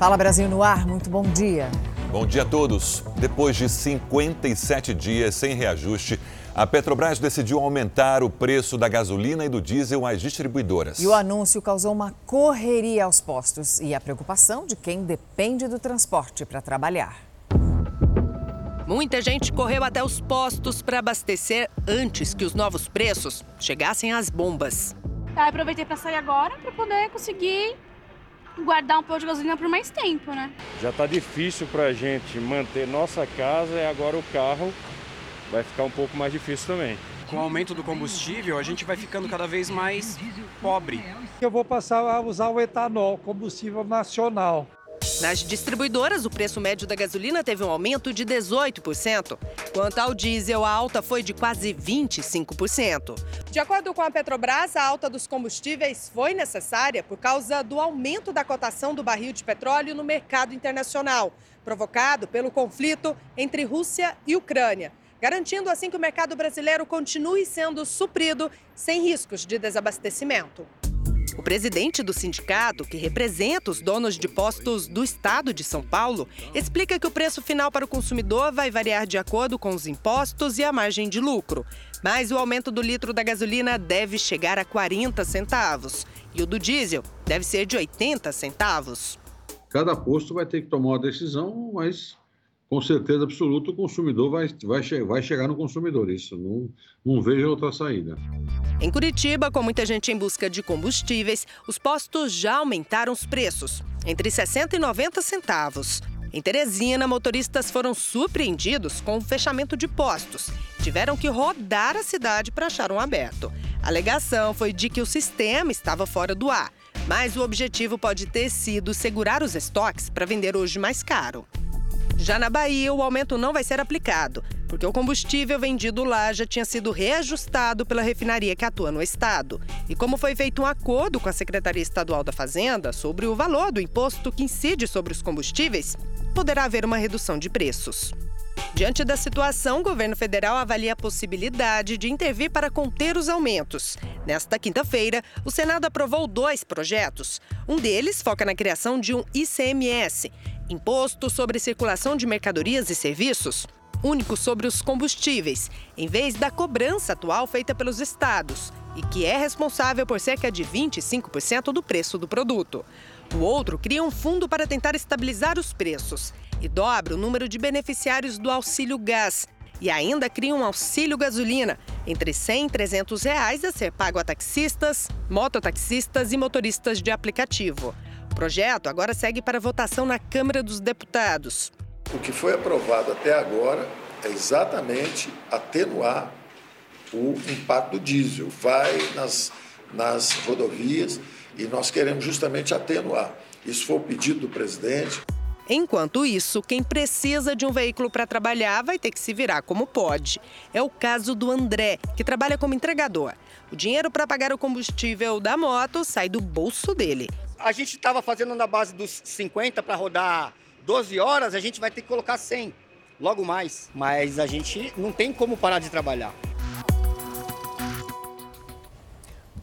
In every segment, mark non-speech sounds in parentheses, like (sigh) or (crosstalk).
Fala Brasil no ar, muito bom dia. Bom dia a todos. Depois de 57 dias sem reajuste, a Petrobras decidiu aumentar o preço da gasolina e do diesel às distribuidoras. E o anúncio causou uma correria aos postos e a preocupação de quem depende do transporte para trabalhar. Muita gente correu até os postos para abastecer antes que os novos preços chegassem às bombas. Tá, aproveitei para sair agora para poder conseguir guardar um pouco de gasolina por mais tempo, né? Já está difícil para a gente manter nossa casa e agora o carro vai ficar um pouco mais difícil também. Com o aumento do combustível, a gente vai ficando cada vez mais pobre. Eu vou passar a usar o etanol, combustível nacional. Nas distribuidoras, o preço médio da gasolina teve um aumento de 18%. Quanto ao diesel, a alta foi de quase 25%. De acordo com a Petrobras, a alta dos combustíveis foi necessária por causa do aumento da cotação do barril de petróleo no mercado internacional, provocado pelo conflito entre Rússia e Ucrânia garantindo assim que o mercado brasileiro continue sendo suprido sem riscos de desabastecimento. O presidente do sindicato, que representa os donos de postos do estado de São Paulo, explica que o preço final para o consumidor vai variar de acordo com os impostos e a margem de lucro. Mas o aumento do litro da gasolina deve chegar a 40 centavos e o do diesel deve ser de 80 centavos. Cada posto vai ter que tomar uma decisão, mas com certeza absoluta o consumidor vai, vai, vai chegar no consumidor. Isso não, não vejo outra saída. Em Curitiba, com muita gente em busca de combustíveis, os postos já aumentaram os preços, entre 60 e 90 centavos. Em Teresina, motoristas foram surpreendidos com o fechamento de postos. Tiveram que rodar a cidade para achar um aberto. A alegação foi de que o sistema estava fora do ar, mas o objetivo pode ter sido segurar os estoques para vender hoje mais caro. Já na Bahia, o aumento não vai ser aplicado, porque o combustível vendido lá já tinha sido reajustado pela refinaria que atua no estado. E como foi feito um acordo com a Secretaria Estadual da Fazenda sobre o valor do imposto que incide sobre os combustíveis, poderá haver uma redução de preços. Diante da situação, o governo federal avalia a possibilidade de intervir para conter os aumentos. Nesta quinta-feira, o Senado aprovou dois projetos. Um deles foca na criação de um ICMS, Imposto sobre Circulação de Mercadorias e Serviços, único sobre os combustíveis, em vez da cobrança atual feita pelos estados e que é responsável por cerca de 25% do preço do produto. O outro cria um fundo para tentar estabilizar os preços e dobra o número de beneficiários do auxílio gás. E ainda cria um auxílio gasolina, entre 100 e 300 reais a ser pago a taxistas, mototaxistas e motoristas de aplicativo. O projeto agora segue para votação na Câmara dos Deputados. O que foi aprovado até agora é exatamente atenuar o impacto do diesel. Vai nas, nas rodovias e nós queremos justamente atenuar. Isso foi o pedido do presidente. Enquanto isso, quem precisa de um veículo para trabalhar vai ter que se virar como pode. É o caso do André, que trabalha como entregador. O dinheiro para pagar o combustível da moto sai do bolso dele. A gente estava fazendo na base dos 50 para rodar 12 horas, a gente vai ter que colocar 100, logo mais. Mas a gente não tem como parar de trabalhar.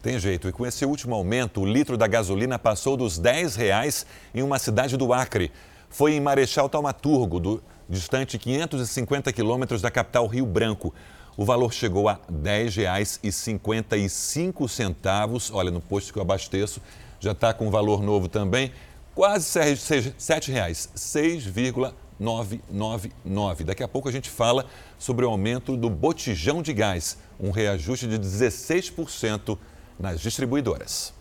Tem jeito. E com esse último aumento, o litro da gasolina passou dos 10 reais em uma cidade do Acre. Foi em Marechal Taumaturgo, do, distante 550 quilômetros da capital Rio Branco. O valor chegou a R$ 10,55. Olha, no posto que eu abasteço, já está com valor novo também, quase R$ 7,00, 6,999. Daqui a pouco a gente fala sobre o aumento do botijão de gás, um reajuste de 16% nas distribuidoras.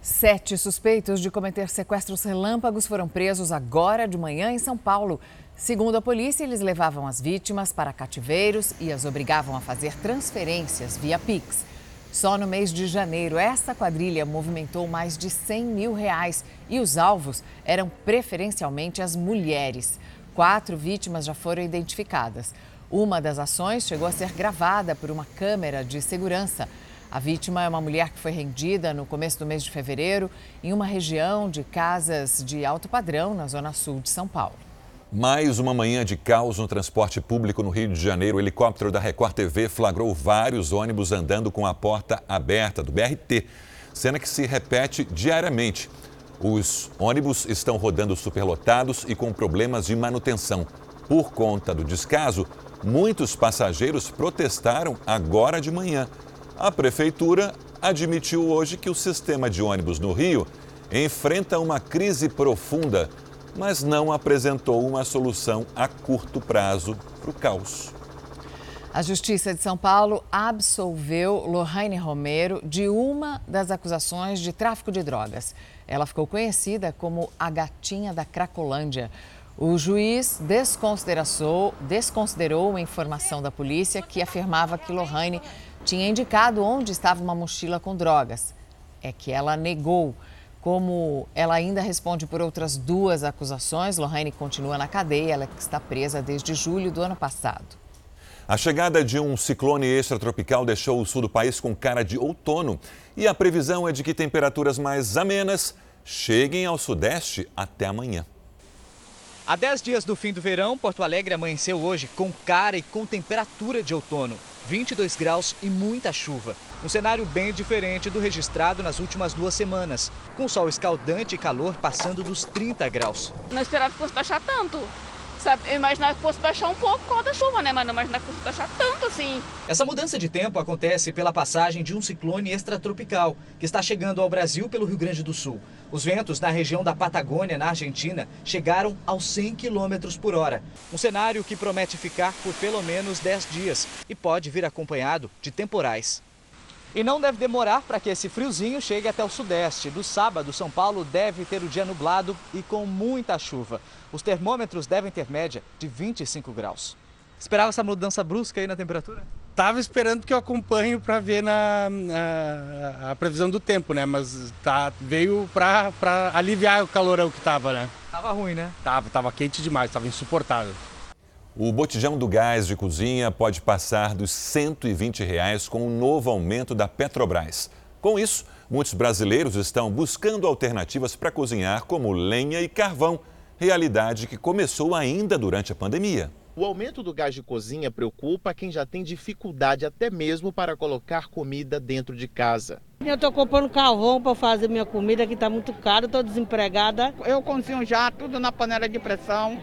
Sete suspeitos de cometer sequestros relâmpagos foram presos agora de manhã em São Paulo. Segundo a polícia, eles levavam as vítimas para cativeiros e as obrigavam a fazer transferências via Pix. Só no mês de janeiro, essa quadrilha movimentou mais de 100 mil reais e os alvos eram preferencialmente as mulheres. Quatro vítimas já foram identificadas. Uma das ações chegou a ser gravada por uma câmera de segurança. A vítima é uma mulher que foi rendida no começo do mês de fevereiro em uma região de casas de alto padrão na zona sul de São Paulo. Mais uma manhã de caos no transporte público no Rio de Janeiro. O helicóptero da Record TV flagrou vários ônibus andando com a porta aberta do BRT, cena que se repete diariamente. Os ônibus estão rodando superlotados e com problemas de manutenção. Por conta do descaso, muitos passageiros protestaram agora de manhã. A prefeitura admitiu hoje que o sistema de ônibus no Rio enfrenta uma crise profunda, mas não apresentou uma solução a curto prazo para o caos. A Justiça de São Paulo absolveu Lohane Romero de uma das acusações de tráfico de drogas. Ela ficou conhecida como a gatinha da Cracolândia. O juiz desconsiderou, desconsiderou informação da polícia que afirmava que Lohane tinha indicado onde estava uma mochila com drogas. É que ela negou. Como ela ainda responde por outras duas acusações, Lohane continua na cadeia. Ela está presa desde julho do ano passado. A chegada de um ciclone extratropical deixou o sul do país com cara de outono e a previsão é de que temperaturas mais amenas cheguem ao sudeste até amanhã. Há 10 dias do fim do verão, Porto Alegre amanheceu hoje com cara e com temperatura de outono. 22 graus e muita chuva. Um cenário bem diferente do registrado nas últimas duas semanas, com sol escaldante e calor passando dos 30 graus. Não esperava que fosse baixar tanto sabe? Eu imaginava que fosse baixar um pouco por causa da chuva, né? Mas não imaginava que fosse baixar tanto assim. Essa mudança de tempo acontece pela passagem de um ciclone extratropical que está chegando ao Brasil pelo Rio Grande do Sul. Os ventos na região da Patagônia, na Argentina, chegaram aos 100 km por hora. Um cenário que promete ficar por pelo menos 10 dias e pode vir acompanhado de temporais. E não deve demorar para que esse friozinho chegue até o sudeste. Do sábado, São Paulo deve ter o dia nublado e com muita chuva. Os termômetros devem ter média de 25 graus. Esperava essa mudança brusca aí na temperatura? Estava esperando que eu acompanho para ver na, na, a previsão do tempo, né? Mas tá, veio para aliviar o calorão que estava, né? Tava ruim, né? Tava, tava quente demais, tava insuportável. O botijão do gás de cozinha pode passar dos 120 reais com o novo aumento da Petrobras. Com isso, muitos brasileiros estão buscando alternativas para cozinhar, como lenha e carvão, realidade que começou ainda durante a pandemia. O aumento do gás de cozinha preocupa quem já tem dificuldade até mesmo para colocar comida dentro de casa. Eu estou comprando carvão para fazer minha comida, que está muito caro, estou desempregada. Eu cozinho já tudo na panela de pressão,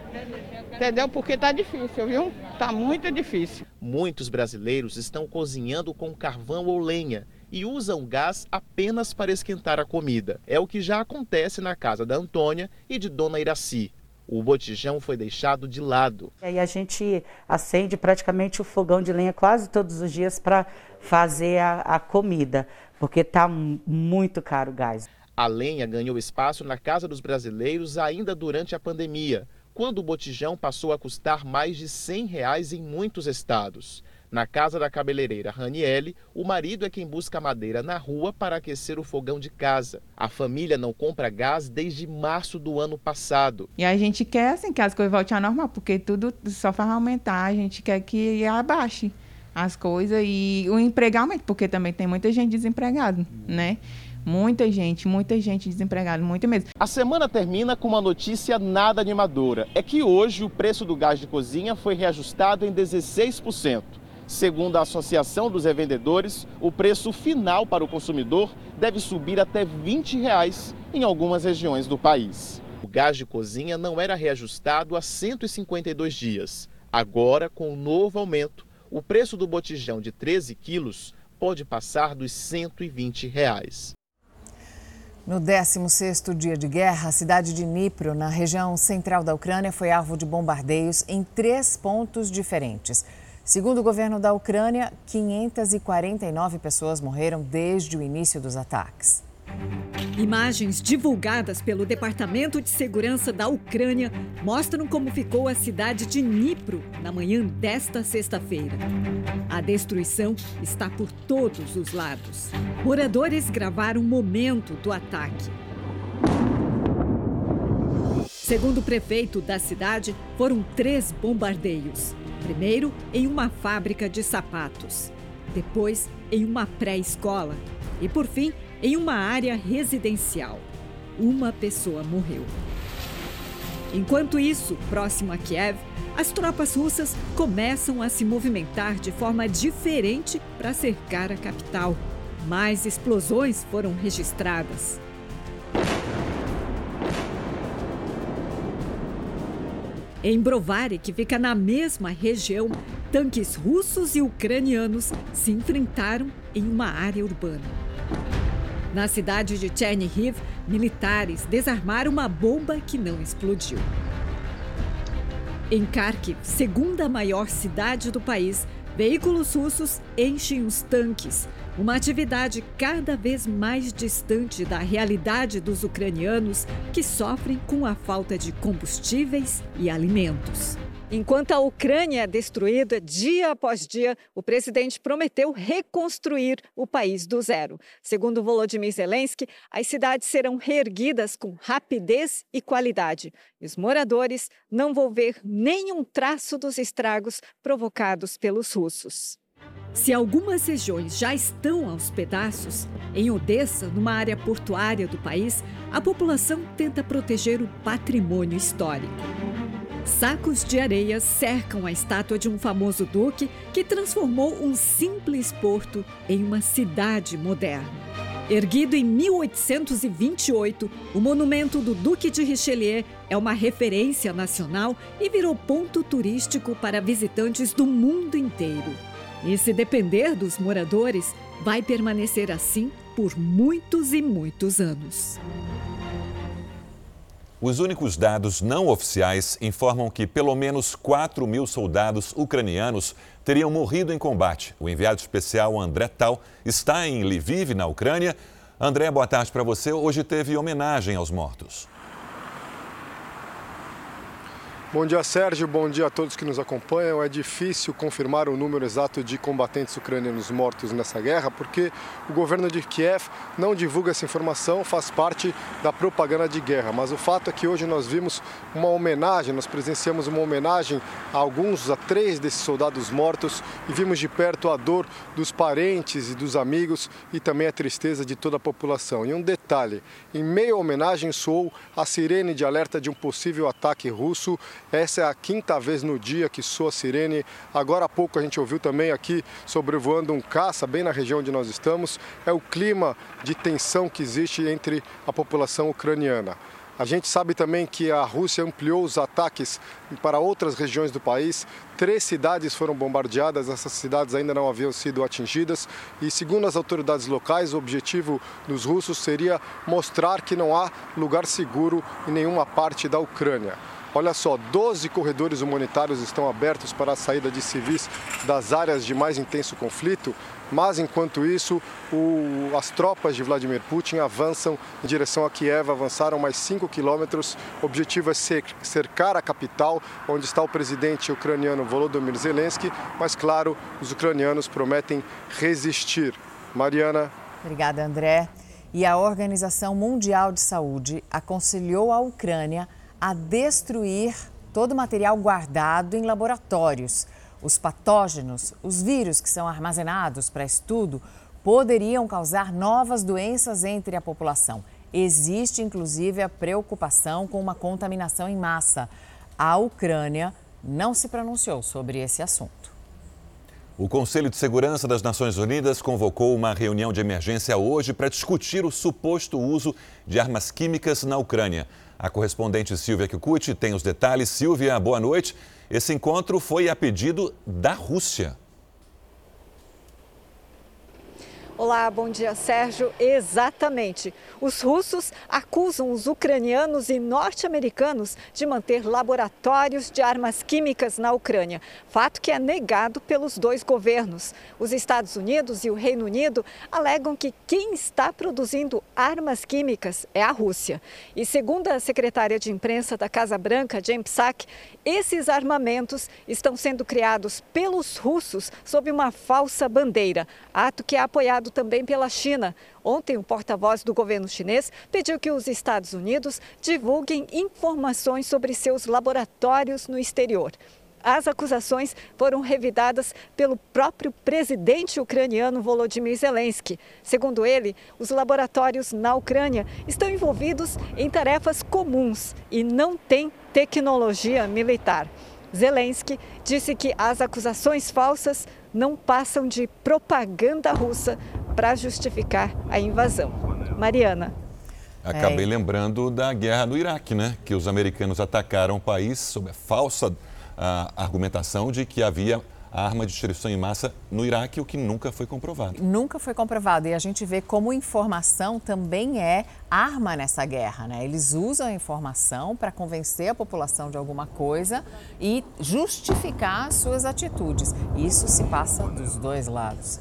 entendeu? Porque está difícil, viu? Está muito difícil. Muitos brasileiros estão cozinhando com carvão ou lenha e usam gás apenas para esquentar a comida. É o que já acontece na casa da Antônia e de Dona Iraci. O botijão foi deixado de lado. E a gente acende praticamente o fogão de lenha quase todos os dias para fazer a, a comida, porque está muito caro o gás. A lenha ganhou espaço na casa dos brasileiros ainda durante a pandemia, quando o botijão passou a custar mais de 100 reais em muitos estados. Na casa da cabeleireira Raniele, o marido é quem busca madeira na rua para aquecer o fogão de casa. A família não compra gás desde março do ano passado. E a gente quer assim, que as coisas voltem ao normal, porque tudo só faz aumentar. A gente quer que abaixe as coisas e o emprego aumente, porque também tem muita gente desempregada, né? Muita gente, muita gente desempregada, muita mesmo. A semana termina com uma notícia nada animadora. É que hoje o preço do gás de cozinha foi reajustado em 16%. Segundo a Associação dos Revendedores, o preço final para o consumidor deve subir até 20 reais em algumas regiões do país. O gás de cozinha não era reajustado há 152 dias. Agora, com o novo aumento, o preço do botijão de 13 quilos pode passar dos 120 reais. No 16º dia de guerra, a cidade de Dnipro, na região central da Ucrânia, foi alvo de bombardeios em três pontos diferentes. Segundo o governo da Ucrânia, 549 pessoas morreram desde o início dos ataques. Imagens divulgadas pelo Departamento de Segurança da Ucrânia mostram como ficou a cidade de Dnipro na manhã desta sexta-feira. A destruição está por todos os lados. Moradores gravaram o momento do ataque. Segundo o prefeito da cidade, foram três bombardeios. Primeiro em uma fábrica de sapatos, depois em uma pré-escola e, por fim, em uma área residencial. Uma pessoa morreu. Enquanto isso, próximo a Kiev, as tropas russas começam a se movimentar de forma diferente para cercar a capital. Mais explosões foram registradas. Em Brovary, que fica na mesma região, tanques russos e ucranianos se enfrentaram em uma área urbana. Na cidade de Chernihiv, militares desarmaram uma bomba que não explodiu. Em Kharkiv, segunda maior cidade do país, veículos russos enchem os tanques, uma atividade cada vez mais distante da realidade dos ucranianos que sofrem com a falta de combustíveis e alimentos. Enquanto a Ucrânia é destruída dia após dia, o presidente prometeu reconstruir o país do zero. Segundo Volodymyr Zelensky, as cidades serão reerguidas com rapidez e qualidade. E os moradores não vão ver nenhum traço dos estragos provocados pelos russos. Se algumas regiões já estão aos pedaços, em Odessa, numa área portuária do país, a população tenta proteger o patrimônio histórico. Sacos de areia cercam a estátua de um famoso duque que transformou um simples porto em uma cidade moderna. Erguido em 1828, o monumento do Duque de Richelieu é uma referência nacional e virou ponto turístico para visitantes do mundo inteiro. E se depender dos moradores, vai permanecer assim por muitos e muitos anos. Os únicos dados não oficiais informam que pelo menos 4 mil soldados ucranianos teriam morrido em combate. O enviado especial André Tal está em Lviv, na Ucrânia. André, boa tarde para você. Hoje teve homenagem aos mortos. Bom dia, Sérgio. Bom dia a todos que nos acompanham. É difícil confirmar o número exato de combatentes ucranianos mortos nessa guerra, porque o governo de Kiev não divulga essa informação, faz parte da propaganda de guerra. Mas o fato é que hoje nós vimos uma homenagem, nós presenciamos uma homenagem a alguns, a três desses soldados mortos e vimos de perto a dor dos parentes e dos amigos e também a tristeza de toda a população. E um detalhe: em meio à homenagem soou a sirene de alerta de um possível ataque russo essa é a quinta vez no dia que soa a sirene. Agora há pouco a gente ouviu também aqui sobrevoando um caça bem na região onde nós estamos. É o clima de tensão que existe entre a população ucraniana. A gente sabe também que a Rússia ampliou os ataques para outras regiões do país. Três cidades foram bombardeadas, essas cidades ainda não haviam sido atingidas. E, segundo as autoridades locais, o objetivo dos russos seria mostrar que não há lugar seguro em nenhuma parte da Ucrânia. Olha só, 12 corredores humanitários estão abertos para a saída de civis das áreas de mais intenso conflito, mas enquanto isso, o, as tropas de Vladimir Putin avançam em direção a Kiev, avançaram mais 5 quilômetros. O objetivo é cercar a capital, onde está o presidente ucraniano Volodymyr Zelensky, mas claro, os ucranianos prometem resistir. Mariana. Obrigada, André. E a Organização Mundial de Saúde aconselhou a Ucrânia a destruir todo o material guardado em laboratórios. Os patógenos, os vírus que são armazenados para estudo, poderiam causar novas doenças entre a população. Existe inclusive a preocupação com uma contaminação em massa. A Ucrânia não se pronunciou sobre esse assunto. O Conselho de Segurança das Nações Unidas convocou uma reunião de emergência hoje para discutir o suposto uso de armas químicas na Ucrânia. A correspondente Silvia Kikuchi tem os detalhes. Silvia, boa noite. Esse encontro foi a pedido da Rússia. Olá, bom dia, Sérgio. Exatamente. Os russos acusam os ucranianos e norte-americanos de manter laboratórios de armas químicas na Ucrânia, fato que é negado pelos dois governos. Os Estados Unidos e o Reino Unido alegam que quem está produzindo armas químicas é a Rússia. E segundo a secretária de imprensa da Casa Branca, James Sack, esses armamentos estão sendo criados pelos russos sob uma falsa bandeira, ato que é apoiado também pela China. Ontem, o porta-voz do governo chinês pediu que os Estados Unidos divulguem informações sobre seus laboratórios no exterior. As acusações foram revidadas pelo próprio presidente ucraniano Volodymyr Zelensky. Segundo ele, os laboratórios na Ucrânia estão envolvidos em tarefas comuns e não têm tecnologia militar. Zelensky disse que as acusações falsas não passam de propaganda russa para justificar a invasão. Mariana. Acabei é. lembrando da guerra no Iraque, né? Que os americanos atacaram o país sob a falsa a argumentação de que havia arma de destruição em massa no Iraque, o que nunca foi comprovado. Nunca foi comprovado. E a gente vê como informação também é arma nessa guerra. Né? Eles usam a informação para convencer a população de alguma coisa e justificar suas atitudes. Isso se passa dos dois lados.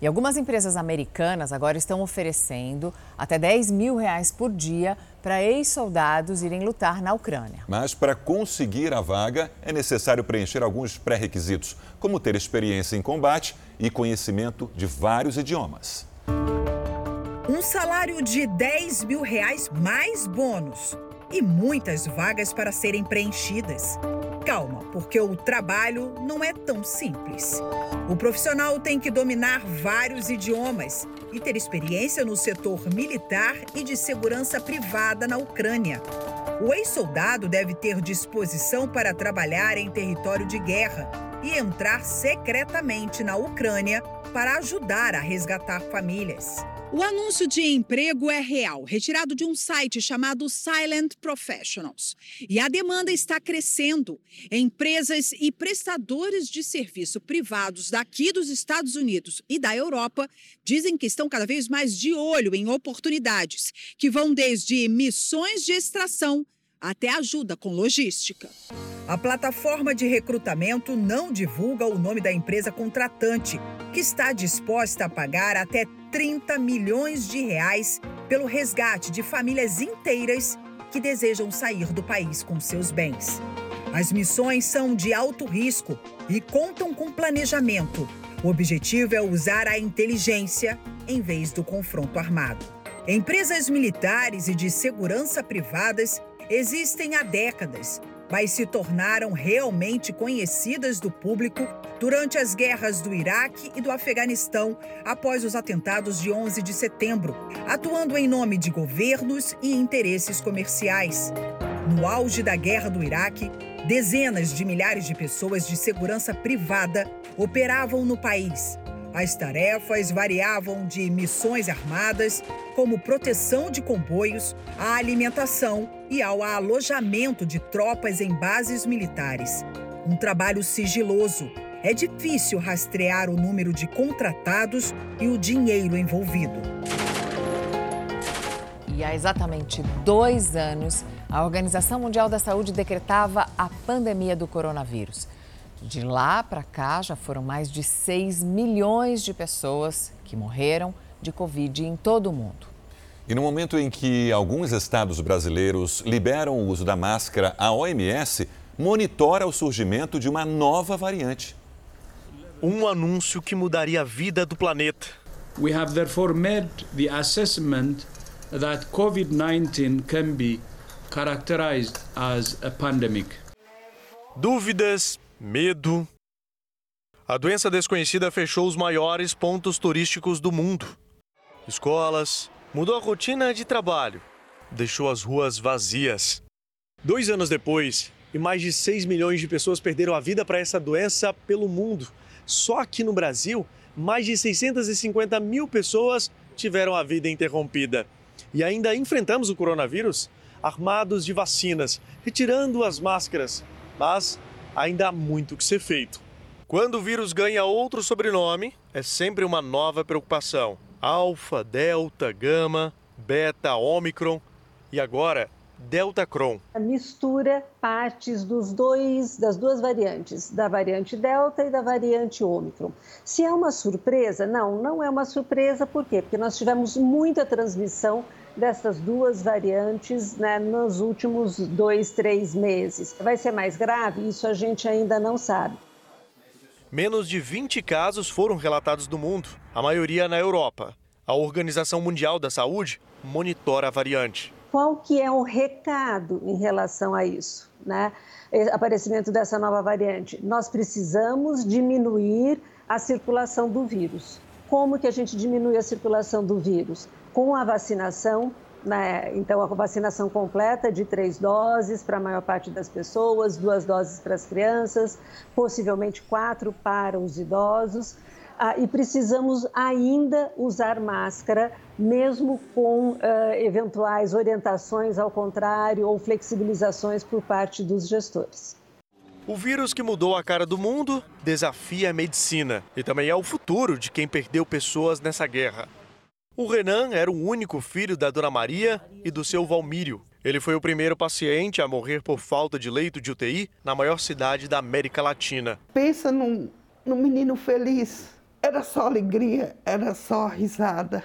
E algumas empresas americanas agora estão oferecendo até 10 mil reais por dia para ex-soldados irem lutar na Ucrânia. Mas para conseguir a vaga é necessário preencher alguns pré-requisitos, como ter experiência em combate e conhecimento de vários idiomas. Um salário de 10 mil reais mais bônus e muitas vagas para serem preenchidas. Calma, porque o trabalho não é tão simples. O profissional tem que dominar vários idiomas e ter experiência no setor militar e de segurança privada na Ucrânia. O ex-soldado deve ter disposição para trabalhar em território de guerra e entrar secretamente na Ucrânia para ajudar a resgatar famílias. O anúncio de emprego é real, retirado de um site chamado Silent Professionals. E a demanda está crescendo. Empresas e prestadores de serviço privados daqui dos Estados Unidos e da Europa dizem que estão cada vez mais de olho em oportunidades que vão desde missões de extração até ajuda com logística. A plataforma de recrutamento não divulga o nome da empresa contratante, que está disposta a pagar até 30 milhões de reais pelo resgate de famílias inteiras que desejam sair do país com seus bens. As missões são de alto risco e contam com planejamento. O objetivo é usar a inteligência em vez do confronto armado. Empresas militares e de segurança privadas existem há décadas, mas se tornaram realmente conhecidas do público durante as guerras do Iraque e do Afeganistão após os atentados de 11 de setembro, atuando em nome de governos e interesses comerciais. No auge da guerra do Iraque, dezenas de milhares de pessoas de segurança privada operavam no país as tarefas variavam de missões armadas, como proteção de comboios, à alimentação e ao alojamento de tropas em bases militares. Um trabalho sigiloso. É difícil rastrear o número de contratados e o dinheiro envolvido. E há exatamente dois anos, a Organização Mundial da Saúde decretava a pandemia do coronavírus. De lá para cá, já foram mais de 6 milhões de pessoas que morreram de Covid em todo o mundo. E no momento em que alguns estados brasileiros liberam o uso da máscara, a OMS monitora o surgimento de uma nova variante. Um anúncio que mudaria a vida do planeta. We have therefore made the assessment that COVID-19 can be characterized as a pandemic. Dúvidas, medo. A doença desconhecida fechou os maiores pontos turísticos do mundo. Escolas, mudou a rotina de trabalho, deixou as ruas vazias. Dois anos depois, e mais de 6 milhões de pessoas perderam a vida para essa doença pelo mundo. Só aqui no Brasil, mais de 650 mil pessoas tiveram a vida interrompida. E ainda enfrentamos o coronavírus armados de vacinas, retirando as máscaras. Mas ainda há muito que ser feito. Quando o vírus ganha outro sobrenome, é sempre uma nova preocupação. Alfa, Delta, Gama, Beta, Omicron e agora Delta Cron. Mistura partes dos dois, das duas variantes, da variante Delta e da variante Omicron. Se é uma surpresa, não, não é uma surpresa, por quê? Porque nós tivemos muita transmissão dessas duas variantes né, nos últimos dois, três meses. Vai ser mais grave? Isso a gente ainda não sabe. Menos de 20 casos foram relatados no mundo, a maioria na Europa. A Organização Mundial da Saúde monitora a variante. Qual que é o recado em relação a isso, né? Aparecimento dessa nova variante. Nós precisamos diminuir a circulação do vírus. Como que a gente diminui a circulação do vírus? Com a vacinação, né? então a vacinação completa de três doses para a maior parte das pessoas, duas doses para as crianças, possivelmente quatro para os idosos. ah, e precisamos ainda usar máscara, mesmo com uh, eventuais orientações ao contrário ou flexibilizações por parte dos gestores. O vírus que mudou a cara do mundo desafia a medicina e também é o futuro de quem perdeu pessoas nessa guerra. O Renan era o único filho da Dona Maria e do seu Valmírio. Ele foi o primeiro paciente a morrer por falta de leito de UTI na maior cidade da América Latina. Pensa num, num menino feliz. Era só alegria, era só risada.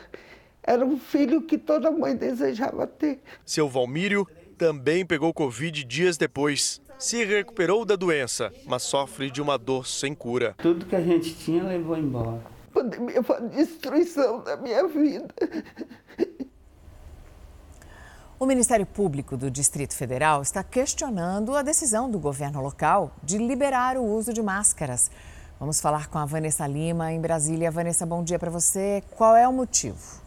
Era um filho que toda mãe desejava ter. Seu Valmírio também pegou Covid dias depois. Se recuperou da doença, mas sofre de uma dor sem cura. Tudo que a gente tinha levou embora. Pandemia foi a destruição da minha vida. O Ministério Público do Distrito Federal está questionando a decisão do governo local de liberar o uso de máscaras. Vamos falar com a Vanessa Lima em Brasília. Vanessa, bom dia para você. Qual é o motivo?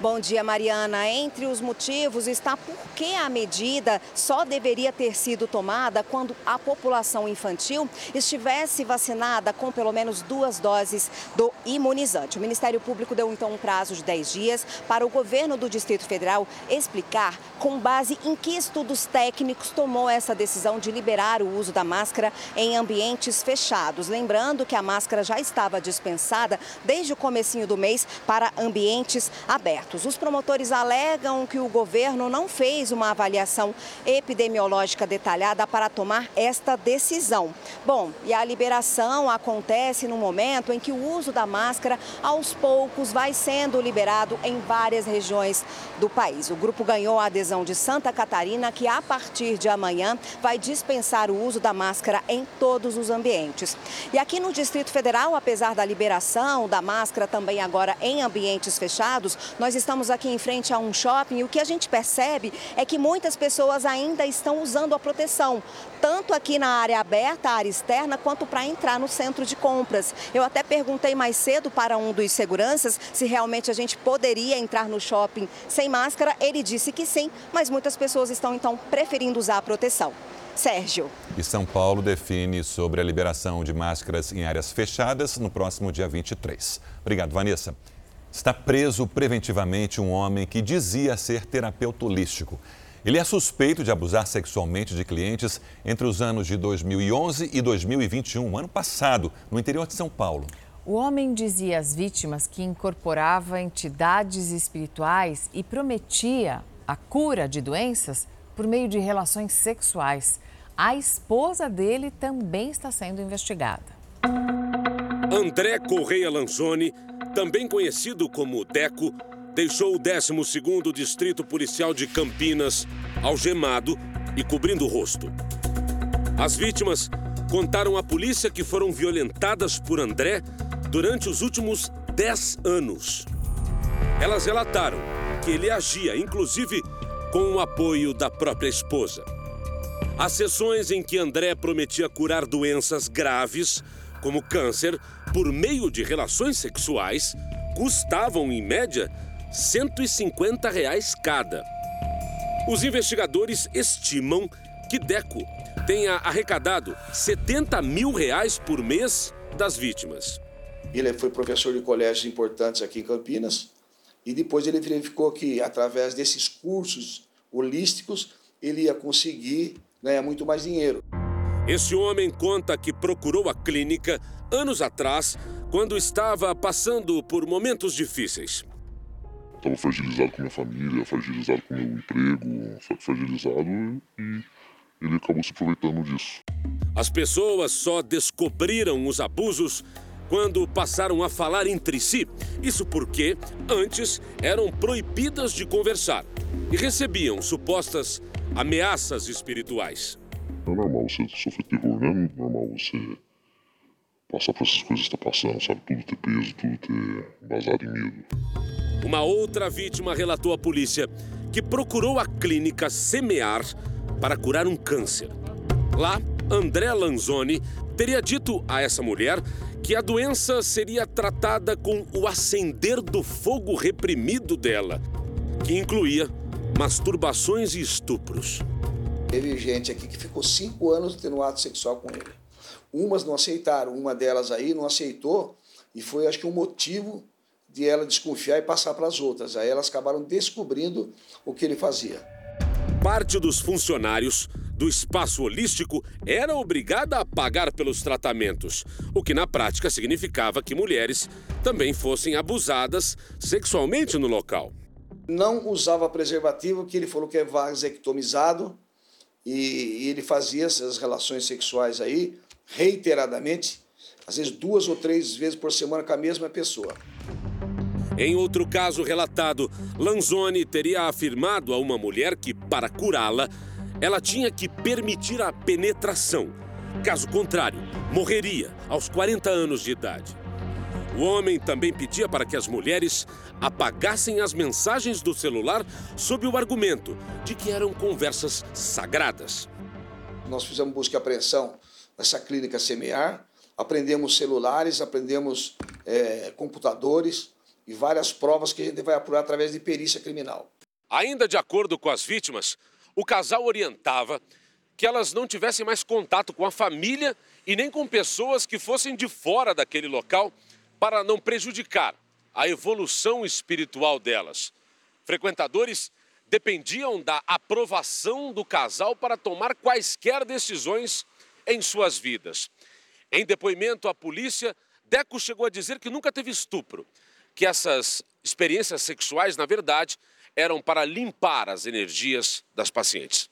Bom dia, Mariana. Entre os motivos está por que a medida só deveria ter sido tomada quando a população infantil estivesse vacinada com pelo menos duas doses do imunizante. O Ministério Público deu então um prazo de 10 dias para o governo do Distrito Federal explicar com base em que estudos técnicos tomou essa decisão de liberar o uso da máscara em ambientes fechados. Lembrando que a máscara já estava dispensada desde o comecinho do mês para ambientes abertos. Os promotores alegam que o governo não fez uma avaliação epidemiológica detalhada para tomar esta decisão. Bom, e a liberação acontece no momento em que o uso da máscara, aos poucos, vai sendo liberado em várias regiões do país. O grupo ganhou a adesão de Santa Catarina, que a partir de amanhã vai dispensar o uso da máscara em todos os ambientes. E aqui no Distrito Federal, apesar da liberação da máscara também agora em ambientes fechados, nós estamos aqui em frente a um shopping e o que a gente percebe é que muitas pessoas ainda estão usando a proteção, tanto aqui na área aberta, área externa, quanto para entrar no centro de compras. Eu até perguntei mais cedo para um dos seguranças se realmente a gente poderia entrar no shopping sem máscara. Ele disse que sim, mas muitas pessoas estão então preferindo usar a proteção. Sérgio. E São Paulo define sobre a liberação de máscaras em áreas fechadas no próximo dia 23. Obrigado, Vanessa. Está preso preventivamente um homem que dizia ser terapeuta holístico. Ele é suspeito de abusar sexualmente de clientes entre os anos de 2011 e 2021, ano passado, no interior de São Paulo. O homem dizia às vítimas que incorporava entidades espirituais e prometia a cura de doenças por meio de relações sexuais. A esposa dele também está sendo investigada. André Correia Lanzoni também conhecido como Deco, deixou o 12º Distrito Policial de Campinas algemado e cobrindo o rosto. As vítimas contaram à polícia que foram violentadas por André durante os últimos 10 anos. Elas relataram que ele agia, inclusive, com o apoio da própria esposa. As sessões em que André prometia curar doenças graves como câncer, por meio de relações sexuais, custavam, em média, 150 reais cada. Os investigadores estimam que Deco tenha arrecadado 70 mil reais por mês das vítimas. Ele foi professor de colégios importantes aqui em Campinas e depois ele verificou que, através desses cursos holísticos, ele ia conseguir ganhar muito mais dinheiro. Esse homem conta que procurou a clínica anos atrás, quando estava passando por momentos difíceis. Estava fragilizado com minha família, fragilizado com meu emprego, fragilizado e ele acabou se aproveitando disso. As pessoas só descobriram os abusos quando passaram a falar entre si. Isso porque antes eram proibidas de conversar e recebiam supostas ameaças espirituais. É normal você sofrer terror, né? É normal você passar por essas coisas que está passando, sabe? Tudo ter peso, tudo ter basado em medo. Uma outra vítima relatou à polícia que procurou a clínica Semear para curar um câncer. Lá, André Lanzoni teria dito a essa mulher que a doença seria tratada com o acender do fogo reprimido dela, que incluía masturbações e estupros. Teve gente aqui que ficou cinco anos tendo ato sexual com ele. Umas não aceitaram, uma delas aí não aceitou, e foi, acho que, um motivo de ela desconfiar e passar para as outras. Aí elas acabaram descobrindo o que ele fazia. Parte dos funcionários do espaço holístico era obrigada a pagar pelos tratamentos, o que na prática significava que mulheres também fossem abusadas sexualmente no local. Não usava preservativo, que ele falou que é vasectomizado, e, ele fazia essas relações sexuais aí reiteradamente, às vezes duas ou três vezes por semana com a mesma pessoa. Em outro caso relatado, Lanzoni teria afirmado a uma mulher que, para curá-la, ela tinha que permitir a penetração. Caso contrário, morreria aos 40 anos de idade. O homem também pedia para que as mulheres apagassem as mensagens do celular sob o argumento de que eram conversas sagradas. Nós fizemos busca e apreensão nessa clínica semear, aprendemos celulares, aprendemos é, computadores, e várias provas que a gente vai apurar através de perícia criminal. Ainda de acordo com as vítimas, o casal orientava que elas não tivessem mais contato com a família e nem com pessoas que fossem de fora daquele local para não prejudicar a evolução espiritual delas. Frequentadores dependiam da aprovação do casal para tomar quaisquer decisões em suas vidas. Em depoimento à polícia, Deco chegou a dizer que nunca teve estupro, que essas experiências sexuais, na verdade, eram para limpar as energias das pacientes.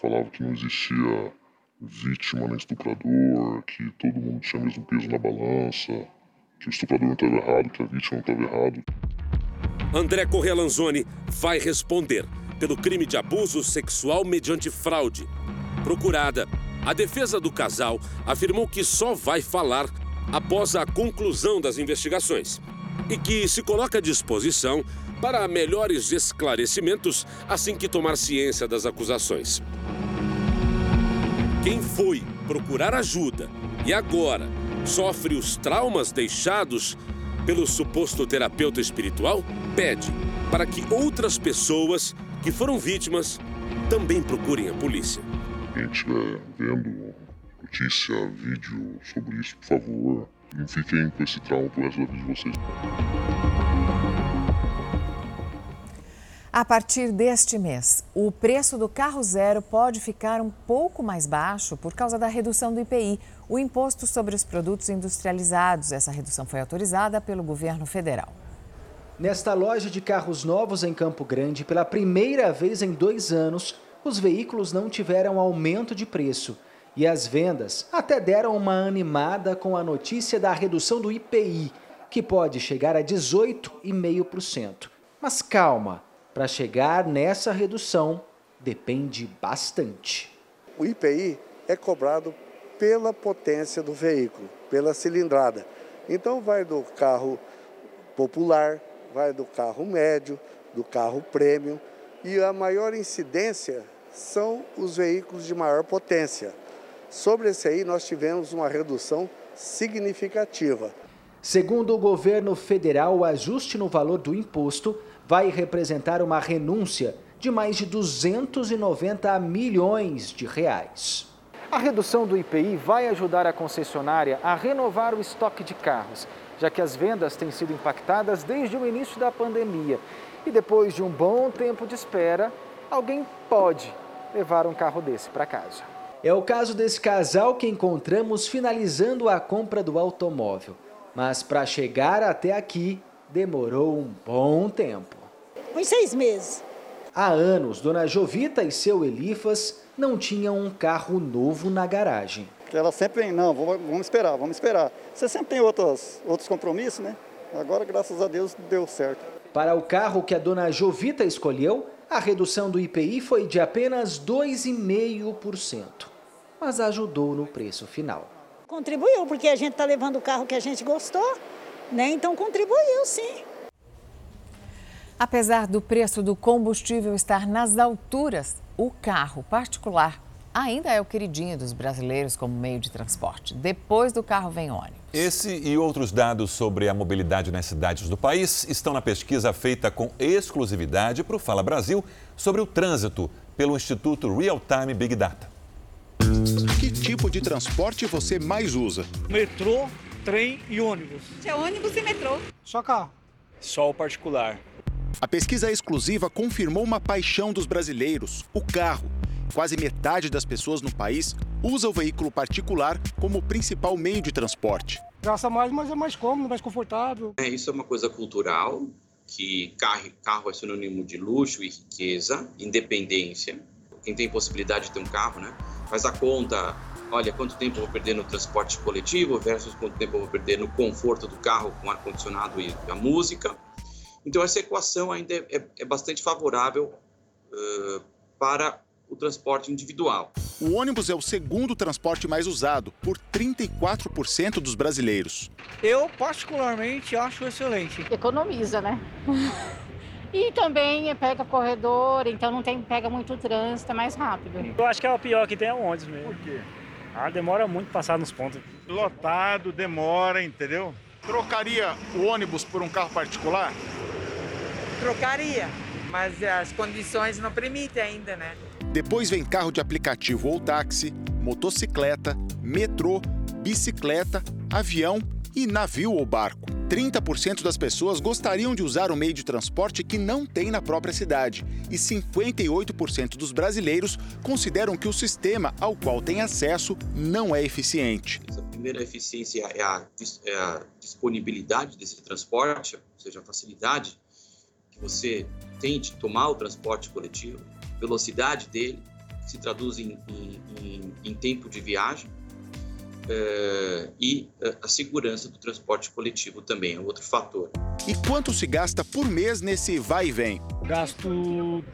Falava que não existia vítima nem estuprador, que todo mundo tinha o mesmo peso na balança, que o estuprador não estava errado, que a vítima não estava errado. André Correa Lanzoni vai responder pelo crime de abuso sexual mediante fraude. Procurada, a defesa do casal afirmou que só vai falar após a conclusão das investigações e que se coloca à disposição para melhores esclarecimentos assim que tomar ciência das acusações. Quem foi procurar ajuda e agora sofre os traumas deixados pelo suposto terapeuta espiritual pede para que outras pessoas que foram vítimas também procurem a polícia. Quem estiver vendo notícia, vídeo sobre isso, por favor, não fiquem com esse trauma pro resto da vida de vocês. A partir deste mês, o preço do carro zero pode ficar um pouco mais baixo por causa da redução do IPI, o imposto sobre os produtos industrializados. Essa redução foi autorizada pelo governo federal. Nesta loja de carros novos em Campo Grande, pela primeira vez em dois anos, os veículos não tiveram aumento de preço. E as vendas até deram uma animada com a notícia da redução do IPI, que pode chegar a 18,5%. Mas calma, para chegar nessa redução depende bastante. O IPI é cobrado pela potência do veículo, pela cilindrada. Então vai do carro popular, vai do carro médio, do carro premium e a maior incidência são os veículos de maior potência. Sobre esse aí, nós tivemos uma redução significativa. Segundo o governo federal, o ajuste no valor do imposto vai representar uma renúncia de mais de 290 milhões de reais. A redução do IPI vai ajudar a concessionária a renovar o estoque de carros, já que as vendas têm sido impactadas desde o início da pandemia. E depois de um bom tempo de espera, alguém pode levar um carro desse para casa. É o caso desse casal que encontramos finalizando a compra do automóvel. Mas para chegar até aqui, demorou um bom tempo. Foi seis meses. Há anos, Dona Jovita e seu Elifas não tinham um carro novo na garagem. Ela sempre vem, não, vamos esperar, vamos esperar. Você sempre tem outros, outros compromissos, né? Agora, graças a Deus, deu certo. Para o carro que a Dona Jovita escolheu, a redução do IPI foi de apenas 2,5%, mas ajudou no preço final. Contribuiu, porque a gente está levando o carro que a gente gostou, né? Então contribuiu sim. Apesar do preço do combustível estar nas alturas, o carro particular ainda é o queridinho dos brasileiros como meio de transporte. Depois do carro vem ônibus. Esse e outros dados sobre a mobilidade nas cidades do país estão na pesquisa feita com exclusividade para o Fala Brasil sobre o trânsito pelo Instituto Real Time Big Data. Que tipo de transporte você mais usa. Metrô, trem e ônibus. É ônibus e metrô. Só carro. Só o particular. A pesquisa exclusiva confirmou uma paixão dos brasileiros: o carro. Quase metade das pessoas no país usa o veículo particular como principal meio de transporte. Gasta mais, mas é mais cômodo, mais confortável. É, isso é uma coisa cultural, que carro, carro é sinônimo de luxo e riqueza, independência. Quem tem possibilidade de ter um carro, né? Faz a conta, olha, quanto tempo eu vou perder no transporte coletivo versus quanto tempo eu vou perder no conforto do carro com ar-condicionado e a música. Então, essa equação ainda é, é, é bastante favorável uh, para o transporte individual. O ônibus é o segundo transporte mais usado, por 34% dos brasileiros. Eu, particularmente, acho excelente. Economiza, né? (laughs) E também pega corredor, então não tem, pega muito trânsito, é mais rápido. Eu acho que é o pior que tem é o ônibus mesmo. Por quê? Ah, demora muito passar nos pontos. Lotado, demora, entendeu? Trocaria o ônibus por um carro particular? Trocaria, mas as condições não permitem ainda, né? Depois vem carro de aplicativo ou táxi, motocicleta, metrô, bicicleta, avião e navio ou barco. 30% das pessoas gostariam de usar um meio de transporte que não tem na própria cidade, e 58% dos brasileiros consideram que o sistema ao qual tem acesso não é eficiente. A primeira eficiência é a, é a disponibilidade desse transporte, ou seja, a facilidade que você tem de tomar o transporte coletivo velocidade dele, que se traduz em, em, em tempo de viagem, é, e eh, a segurança do transporte coletivo também é outro fator. E quanto se gasta por mês nesse vai e vem? Gasto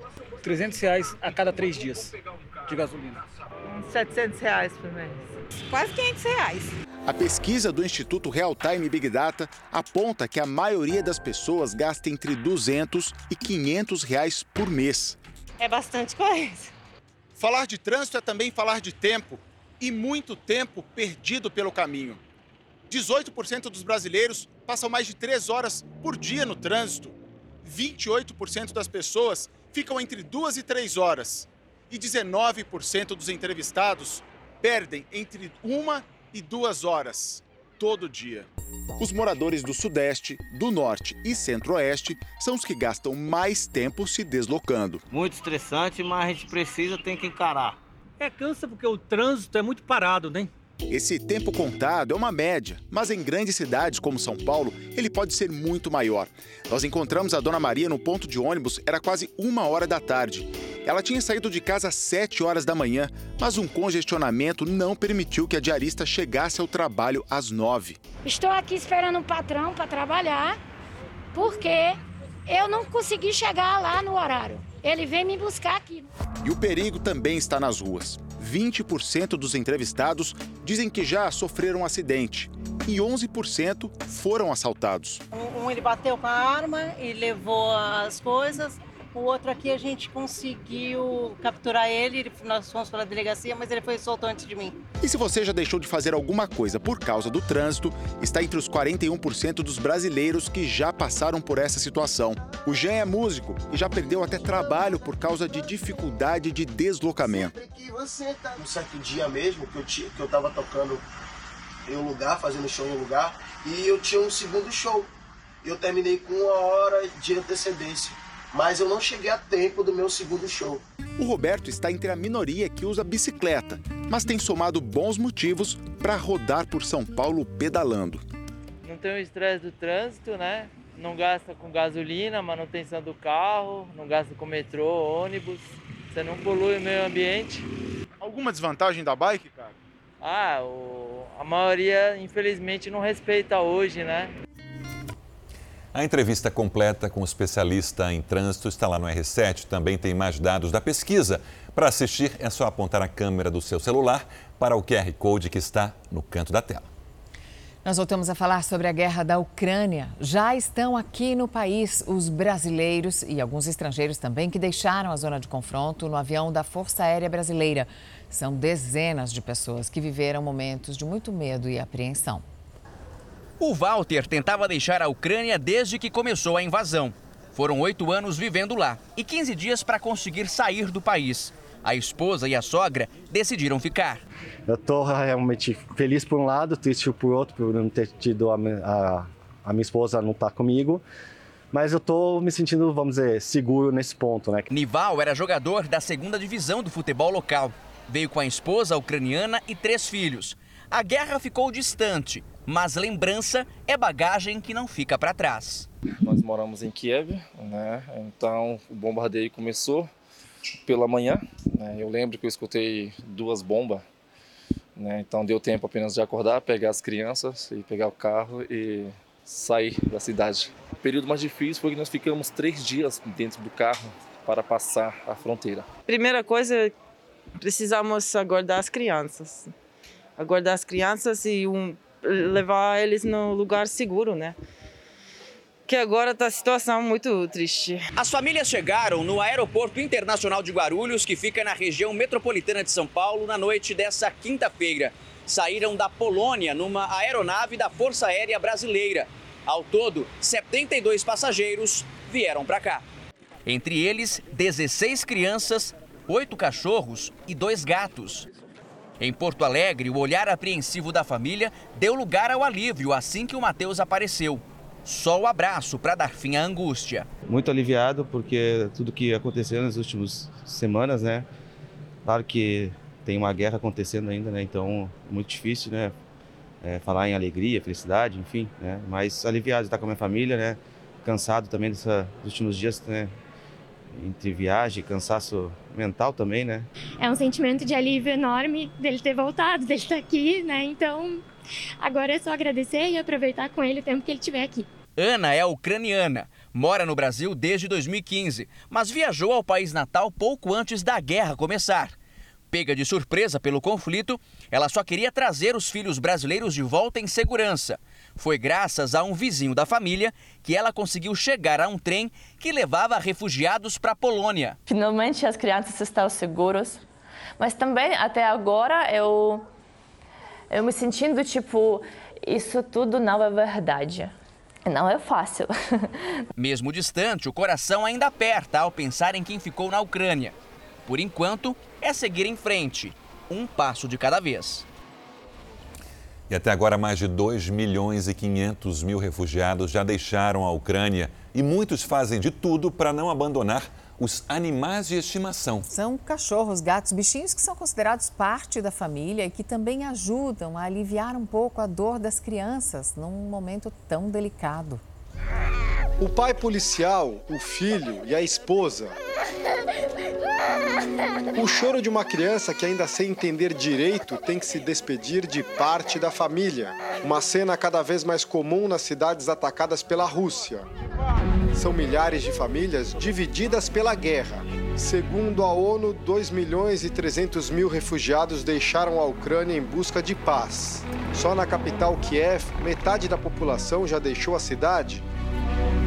300 reais a cada três dias de gasolina. Uns 700 reais por mês. Quase 500 reais. A pesquisa do Instituto Real Time Big Data aponta que a maioria das pessoas gasta entre 200 e 500 reais por mês é bastante coisa. Falar de trânsito é também falar de tempo e muito tempo perdido pelo caminho. 18% dos brasileiros passam mais de três horas por dia no trânsito. 28% das pessoas ficam entre duas e três horas. E 19% dos entrevistados perdem entre uma e duas horas todo dia. Os moradores do Sudeste, do Norte e Centro-Oeste são os que gastam mais tempo se deslocando. Muito estressante, mas a gente precisa, tem que encarar. É cansa porque o trânsito é muito parado, né? Esse tempo contado é uma média, mas em grandes cidades como São Paulo, ele pode ser muito maior. Nós encontramos a Dona Maria no ponto de ônibus, era quase uma hora da tarde. Ela tinha saído de casa às 7 horas da manhã, mas um congestionamento não permitiu que a diarista chegasse ao trabalho às 9. Estou aqui esperando um patrão para trabalhar, porque eu não consegui chegar lá no horário. Ele vem me buscar aqui. E o perigo também está nas ruas. 20% dos entrevistados dizem que já sofreram um acidente e 11% foram assaltados. Um ele bateu com a arma e levou as coisas. O outro aqui a gente conseguiu capturar ele, nós fomos para a delegacia, mas ele foi solto antes de mim. E se você já deixou de fazer alguma coisa por causa do trânsito, está entre os 41% dos brasileiros que já passaram por essa situação. O Jean é músico e já perdeu até trabalho por causa de dificuldade de deslocamento. Um certo dia mesmo que eu, que eu tava tocando em um lugar, fazendo show em um lugar, e eu tinha um segundo show. Eu terminei com uma hora de antecedência mas eu não cheguei a tempo do meu segundo show. O Roberto está entre a minoria que usa bicicleta, mas tem somado bons motivos para rodar por São Paulo pedalando. Não tem o estresse do trânsito, né? Não gasta com gasolina, manutenção do carro, não gasta com metrô, ônibus. Você não polui o meio ambiente. Alguma desvantagem da bike, cara? Ah, o... a maioria infelizmente não respeita hoje, né? A entrevista completa com o especialista em trânsito está lá no R7. Também tem mais dados da pesquisa. Para assistir, é só apontar a câmera do seu celular para o QR Code que está no canto da tela. Nós voltamos a falar sobre a guerra da Ucrânia. Já estão aqui no país os brasileiros e alguns estrangeiros também que deixaram a zona de confronto no avião da Força Aérea Brasileira. São dezenas de pessoas que viveram momentos de muito medo e apreensão. O Walter tentava deixar a Ucrânia desde que começou a invasão. Foram oito anos vivendo lá e 15 dias para conseguir sair do país. A esposa e a sogra decidiram ficar. Eu tô realmente feliz por um lado, triste por outro, por não ter tido a, a, a minha esposa não estar tá comigo. Mas eu tô me sentindo, vamos dizer, seguro nesse ponto, né? Nival era jogador da segunda divisão do futebol local. Veio com a esposa ucraniana e três filhos. A guerra ficou distante, mas lembrança é bagagem que não fica para trás. Nós moramos em Kiev, né? Então o bombardeio começou pela manhã. Né? Eu lembro que eu escutei duas bombas, né? Então deu tempo apenas de acordar, pegar as crianças e pegar o carro e sair da cidade. O período mais difícil foi que nós ficamos três dias dentro do carro para passar a fronteira. Primeira coisa, precisamos aguardar as crianças. Aguardar as crianças e um, levar eles no lugar seguro, né? que agora está a situação muito triste. As famílias chegaram no Aeroporto Internacional de Guarulhos, que fica na região metropolitana de São Paulo, na noite dessa quinta-feira. Saíram da Polônia numa aeronave da Força Aérea Brasileira. Ao todo, 72 passageiros vieram para cá. Entre eles, 16 crianças, 8 cachorros e dois gatos. Em Porto Alegre, o olhar apreensivo da família deu lugar ao alívio assim que o Matheus apareceu. Só o abraço para dar fim à angústia. Muito aliviado porque tudo que aconteceu nas últimas semanas, né? Claro que tem uma guerra acontecendo ainda, né? Então, muito difícil, né? É, falar em alegria, felicidade, enfim, né? Mas aliviado de estar com a minha família, né? Cansado também desses últimos dias, né? Entre viagem, cansaço mental também, né? É um sentimento de alívio enorme dele ter voltado, dele estar aqui, né? Então, agora é só agradecer e aproveitar com ele o tempo que ele estiver aqui. Ana é ucraniana, mora no Brasil desde 2015, mas viajou ao país natal pouco antes da guerra começar. Pega de surpresa pelo conflito, ela só queria trazer os filhos brasileiros de volta em segurança. Foi graças a um vizinho da família que ela conseguiu chegar a um trem que levava refugiados para a Polônia. Finalmente as crianças estão seguras, mas também até agora eu eu me sentindo tipo isso tudo não é verdade. Não é fácil. (laughs) Mesmo distante, o coração ainda aperta ao pensar em quem ficou na Ucrânia. Por enquanto, é seguir em frente, um passo de cada vez. E até agora, mais de 2 milhões e 500 mil refugiados já deixaram a Ucrânia e muitos fazem de tudo para não abandonar os animais de estimação. São cachorros, gatos, bichinhos que são considerados parte da família e que também ajudam a aliviar um pouco a dor das crianças num momento tão delicado. O pai policial, o filho e a esposa. O choro de uma criança que, ainda sem entender direito, tem que se despedir de parte da família. Uma cena cada vez mais comum nas cidades atacadas pela Rússia. São milhares de famílias divididas pela guerra. Segundo a ONU, 2 milhões e 300 mil refugiados deixaram a Ucrânia em busca de paz. Só na capital Kiev, metade da população já deixou a cidade.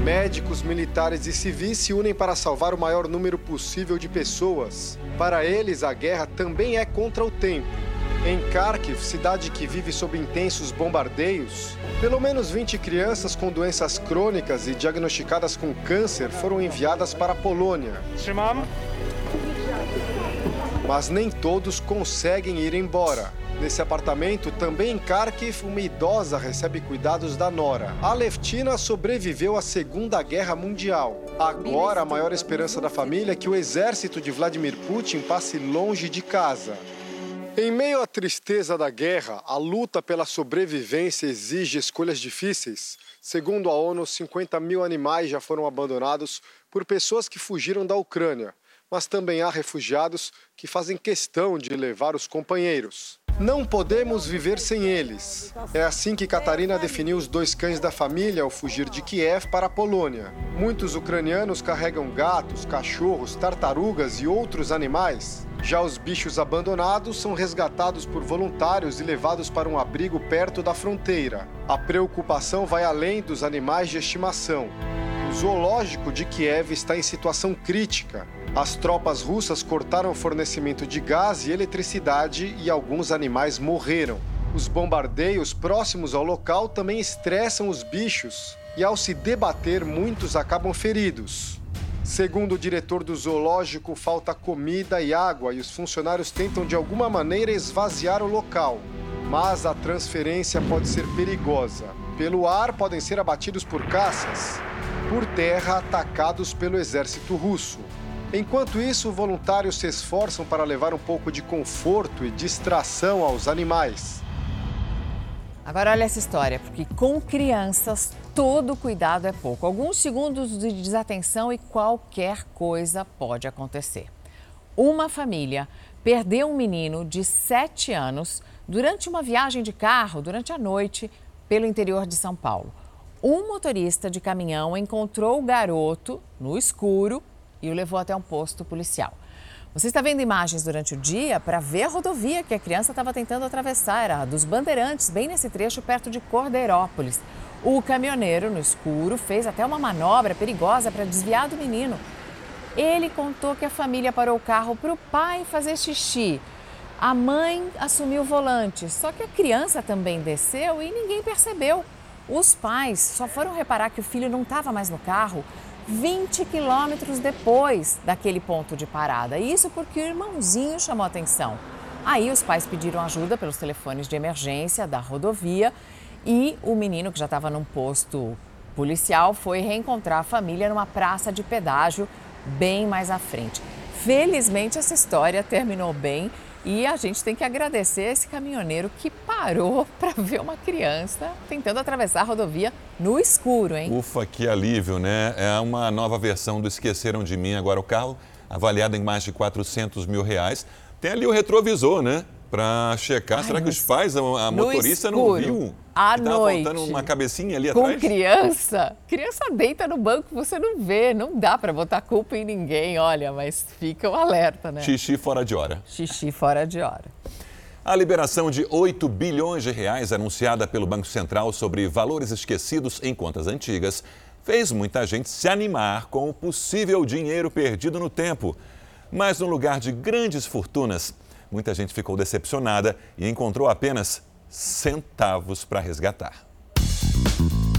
Médicos, militares e civis se unem para salvar o maior número possível de pessoas. Para eles, a guerra também é contra o tempo. Em Kharkiv, cidade que vive sob intensos bombardeios, pelo menos 20 crianças com doenças crônicas e diagnosticadas com câncer foram enviadas para a Polônia. Mas nem todos conseguem ir embora. Nesse apartamento, também em Kharkiv, uma idosa recebe cuidados da Nora. A Leftina sobreviveu à Segunda Guerra Mundial. Agora, a maior esperança da família é que o exército de Vladimir Putin passe longe de casa. Em meio à tristeza da guerra, a luta pela sobrevivência exige escolhas difíceis. Segundo a ONU, 50 mil animais já foram abandonados por pessoas que fugiram da Ucrânia, mas também há refugiados que fazem questão de levar os companheiros. Não podemos viver sem eles. É assim que Catarina definiu os dois cães da família ao fugir de Kiev para a Polônia. Muitos ucranianos carregam gatos, cachorros, tartarugas e outros animais já os bichos abandonados são resgatados por voluntários e levados para um abrigo perto da fronteira. A preocupação vai além dos animais de estimação. O zoológico de Kiev está em situação crítica. As tropas russas cortaram o fornecimento de gás e eletricidade e alguns animais morreram. Os bombardeios próximos ao local também estressam os bichos e, ao se debater, muitos acabam feridos. Segundo o diretor do zoológico, falta comida e água e os funcionários tentam de alguma maneira esvaziar o local. Mas a transferência pode ser perigosa. Pelo ar, podem ser abatidos por caças. Por terra, atacados pelo exército russo. Enquanto isso, voluntários se esforçam para levar um pouco de conforto e distração aos animais. Agora olha essa história, porque com crianças todo cuidado é pouco. Alguns segundos de desatenção e qualquer coisa pode acontecer. Uma família perdeu um menino de 7 anos durante uma viagem de carro durante a noite pelo interior de São Paulo. Um motorista de caminhão encontrou o garoto no escuro e o levou até um posto policial. Você está vendo imagens durante o dia para ver a rodovia que a criança estava tentando atravessar, era a dos Bandeirantes, bem nesse trecho perto de Cordeirópolis. O caminhoneiro, no escuro, fez até uma manobra perigosa para desviar do menino. Ele contou que a família parou o carro para o pai fazer xixi. A mãe assumiu o volante, só que a criança também desceu e ninguém percebeu. Os pais só foram reparar que o filho não estava mais no carro 20 quilômetros depois daquele ponto de parada. Isso porque o irmãozinho chamou atenção. Aí os pais pediram ajuda pelos telefones de emergência da rodovia e o menino, que já estava num posto policial, foi reencontrar a família numa praça de pedágio bem mais à frente. Felizmente essa história terminou bem e a gente tem que agradecer esse caminhoneiro que parou (laughs) para ver uma criança tentando atravessar a rodovia no escuro, hein? Ufa, que alívio, né? É uma nova versão do Esqueceram de Mim. Agora o carro, avaliado em mais de 400 mil reais. Tem ali o retrovisor, né? Para checar. Ai, Será que os pais, a, a motorista escuro, não viu? À que noite. faltando uma cabecinha ali com atrás? Com criança. Criança deita no banco, você não vê. Não dá para botar culpa em ninguém, olha, mas fica o um alerta, né? Xixi fora de hora. Xixi fora de hora. A liberação de 8 bilhões de reais anunciada pelo Banco Central sobre valores esquecidos em contas antigas fez muita gente se animar com o possível dinheiro perdido no tempo. Mas no lugar de grandes fortunas, muita gente ficou decepcionada e encontrou apenas centavos para resgatar.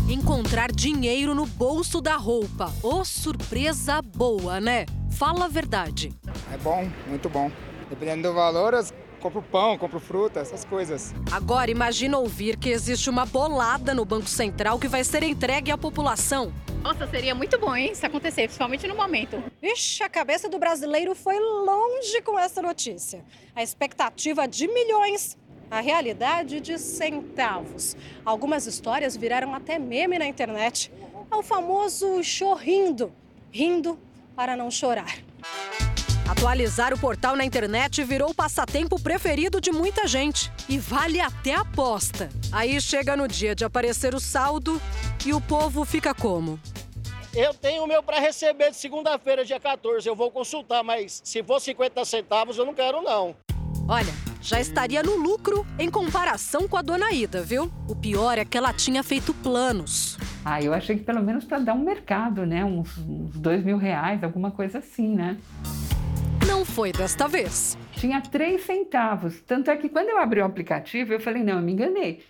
Encontrar dinheiro no bolso da roupa. Ô, oh, surpresa boa, né? Fala a verdade. É bom, muito bom. Dependendo do valor, compro pão, compro fruta, essas coisas. Agora imagina ouvir que existe uma bolada no Banco Central que vai ser entregue à população. Nossa, seria muito bom, hein, se acontecer, principalmente no momento. Ixi, a cabeça do brasileiro foi longe com essa notícia. A expectativa de milhões a realidade de centavos. Algumas histórias viraram até meme na internet. É o famoso chorrindo, rindo para não chorar. Atualizar o portal na internet virou o passatempo preferido de muita gente. E vale até aposta. Aí chega no dia de aparecer o saldo e o povo fica como? Eu tenho o meu para receber de segunda-feira, dia 14. Eu vou consultar, mas se for 50 centavos, eu não quero, não. Olha, já estaria no lucro em comparação com a dona Ida, viu? O pior é que ela tinha feito planos. Ah, eu achei que pelo menos para dar um mercado, né? Uns, uns dois mil reais, alguma coisa assim, né? Não foi desta vez. Tinha três centavos. Tanto é que quando eu abri o aplicativo, eu falei, não, eu me enganei.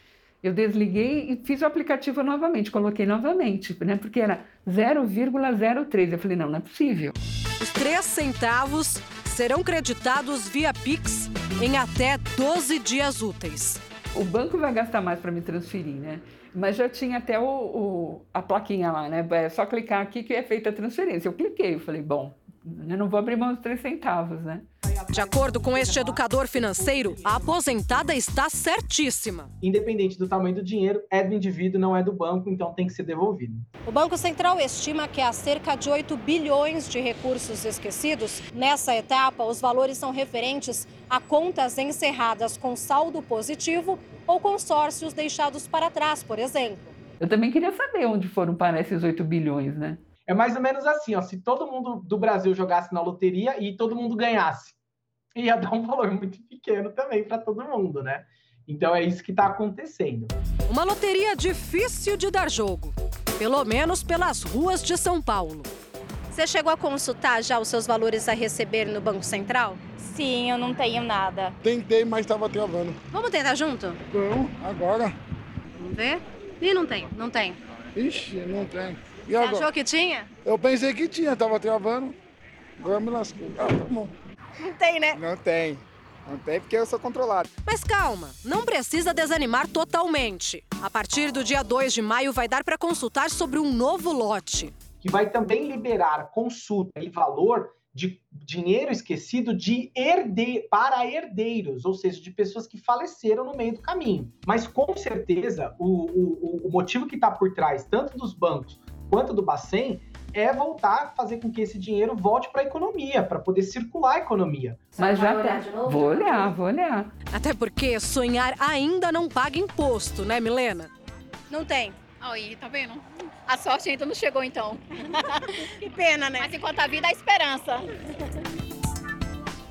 Eu desliguei e fiz o aplicativo novamente, coloquei novamente, né? Porque era 0,03. Eu falei, não, não é possível. Os três centavos serão creditados via Pix em até 12 dias úteis. O banco vai gastar mais para me transferir, né? Mas já tinha até o, o, a plaquinha lá, né? É só clicar aqui que é feita a transferência. Eu cliquei, eu falei, bom, eu não vou abrir mão dos três centavos, né? De acordo com este educador financeiro, a aposentada está certíssima. Independente do tamanho do dinheiro, é do indivíduo, não é do banco, então tem que ser devolvido. O Banco Central estima que há cerca de 8 bilhões de recursos esquecidos. Nessa etapa, os valores são referentes a contas encerradas com saldo positivo ou consórcios deixados para trás, por exemplo. Eu também queria saber onde foram parar esses 8 bilhões, né? É mais ou menos assim, ó, se todo mundo do Brasil jogasse na loteria e todo mundo ganhasse, ia dar um valor muito pequeno também para todo mundo, né? Então é isso que está acontecendo. Uma loteria difícil de dar jogo, pelo menos pelas ruas de São Paulo. Você chegou a consultar já os seus valores a receber no Banco Central? Sim, eu não tenho nada. Tentei, mas estava travando. Vamos tentar junto? Não, agora. Vamos ver? E não tem, não tem. Ixi, não tem. E Você agora? achou que tinha? Eu pensei que tinha, tava travando. Agora me lascou. Ah, tá bom. Não tem, né? Não tem. Não tem porque eu sou controlado. Mas calma, não precisa desanimar totalmente. A partir do dia 2 de maio vai dar para consultar sobre um novo lote. que vai também liberar consulta e valor de dinheiro esquecido de herde para herdeiros, ou seja, de pessoas que faleceram no meio do caminho. Mas com certeza o, o, o motivo que está por trás, tanto dos bancos quanto do Bacen, é voltar a fazer com que esse dinheiro volte para a economia, para poder circular a economia. Mas já tá. Vou olhar, vou olhar. Até porque sonhar ainda não paga imposto, né, Milena? Não tem. Aí, tá vendo? A sorte ainda não chegou, então. (laughs) Que pena, né? Mas enquanto a vida, a esperança. (laughs)